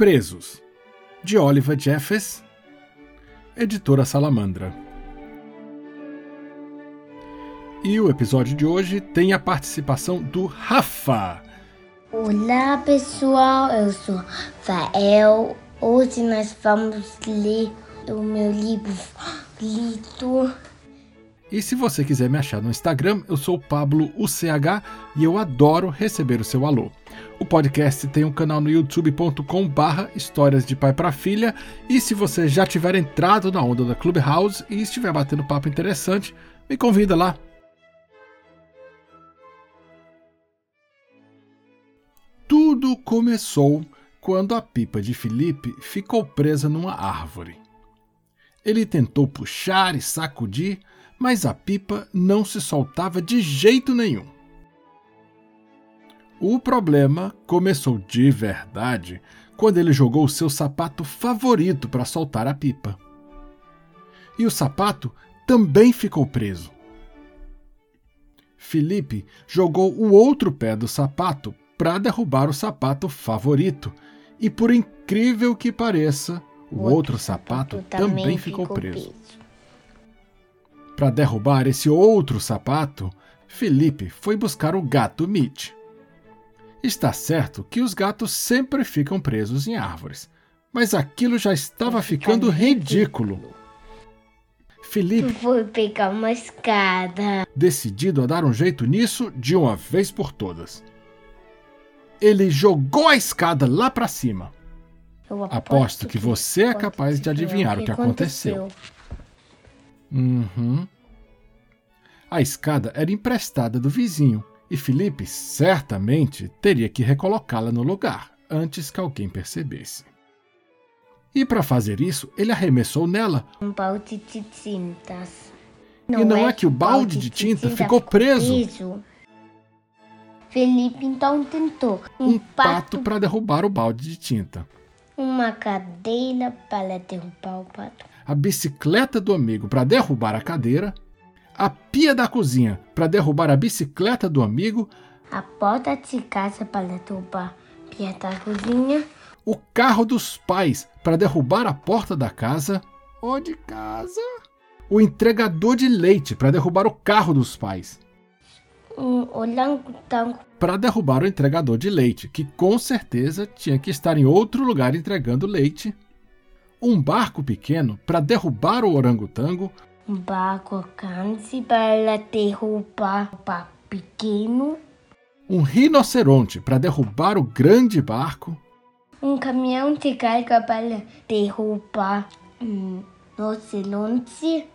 Presos, de Oliver Jeffers, editora Salamandra. E o episódio de hoje tem a participação do Rafa. Olá pessoal, eu sou Fael. Hoje nós vamos ler o meu livro favorito. E se você quiser me achar no Instagram, eu sou Pablo UCH e eu adoro receber o seu alô. O podcast tem um canal no youtube.com barra histórias de pai para filha e se você já tiver entrado na onda da Clubhouse e estiver batendo papo interessante, me convida lá. Tudo começou quando a pipa de Felipe ficou presa numa árvore. Ele tentou puxar e sacudir, mas a pipa não se soltava de jeito nenhum. O problema começou de verdade quando ele jogou o seu sapato favorito para soltar a pipa. E o sapato também ficou preso. Felipe jogou o outro pé do sapato para derrubar o sapato favorito, e por incrível que pareça, o, outro, outro, sapato, sapato também, também ficou, ficou preso. preso. Para derrubar esse outro sapato, Felipe foi buscar o gato Mitch. Está certo que os gatos sempre ficam presos em árvores, mas aquilo já estava ficando ridículo. Felipe foi pegar uma escada, decidido a dar um jeito nisso de uma vez por todas. Ele jogou a escada lá para cima. Aposto, aposto que você é capaz de adivinhar o que aconteceu. Uhum. A escada era emprestada do vizinho e Felipe certamente teria que recolocá-la no lugar antes que alguém percebesse. E para fazer isso, ele arremessou nela um balde de tintas. Não e não é, é que o balde de tinta, tinta ficou preso. preso. Felipe então tentou um, um pato para derrubar o balde de tinta. Uma cadeira para derrubar o pato. A bicicleta do amigo para derrubar a cadeira a pia da cozinha para derrubar a bicicleta do amigo, a porta de casa para derrubar a pia da cozinha, o carro dos pais para derrubar a porta da casa ou de casa, o entregador de leite para derrubar o carro dos pais. Um orangotango para derrubar o entregador de leite, que com certeza tinha que estar em outro lugar entregando leite. Um barco pequeno para derrubar o orangotango, barco grande para derrubar o barco pequeno. Um rinoceronte para derrubar o grande barco. Um caminhão de carga para derrubar um rinoceronte.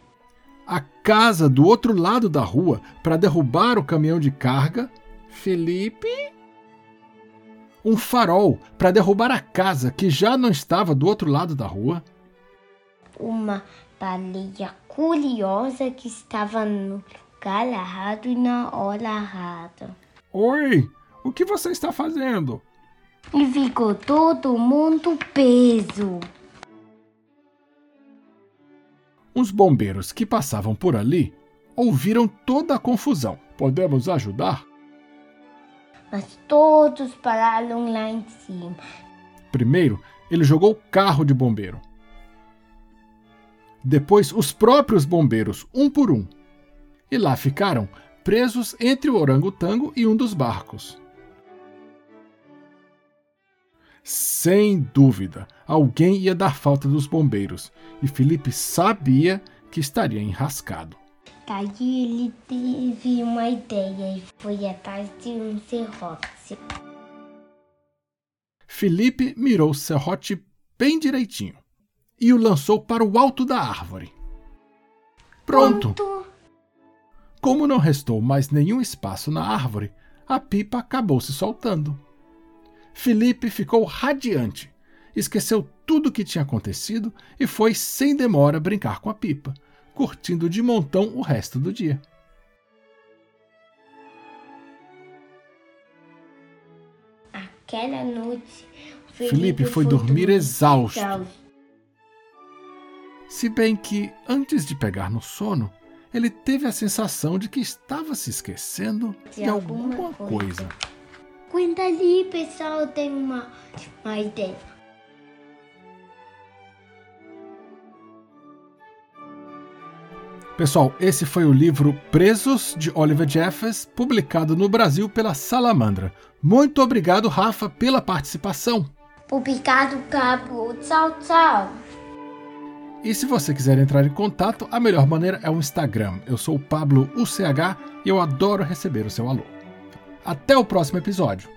A casa do outro lado da rua para derrubar o caminhão de carga. Felipe? Um farol para derrubar a casa que já não estava do outro lado da rua. Uma baleia curiosa que estava no lugar errado e na hora errada. Oi, o que você está fazendo? E ficou todo mundo preso. Os bombeiros que passavam por ali ouviram toda a confusão. Podemos ajudar? Mas todos pararam lá em cima. Primeiro, ele jogou o carro de bombeiro. Depois, os próprios bombeiros, um por um. E lá ficaram, presos entre o orangotango e um dos barcos. Sem dúvida, alguém ia dar falta dos bombeiros, e Felipe sabia que estaria enrascado. Daí ele teve uma ideia e foi atrás de um serrote. Felipe mirou o serrote bem direitinho e o lançou para o alto da árvore. Pronto! Pronto. Como não restou mais nenhum espaço na árvore, a pipa acabou se soltando. Felipe ficou radiante, esqueceu tudo o que tinha acontecido e foi sem demora brincar com a pipa, curtindo de montão o resto do dia. Aquela noite, Felipe, Felipe foi, foi dormir exausto. exausto se bem que, antes de pegar no sono, ele teve a sensação de que estava se esquecendo de, de alguma, alguma coisa. coisa. Quando ali, pessoal, tem uma, uma ideia. Pessoal, esse foi o livro Presos de Oliver Jeffers, publicado no Brasil pela Salamandra. Muito obrigado, Rafa, pela participação. Obrigado, Cabo. Tchau, tchau. E se você quiser entrar em contato, a melhor maneira é o Instagram. Eu sou o Pablo UCH e eu adoro receber o seu alô. Até o próximo episódio.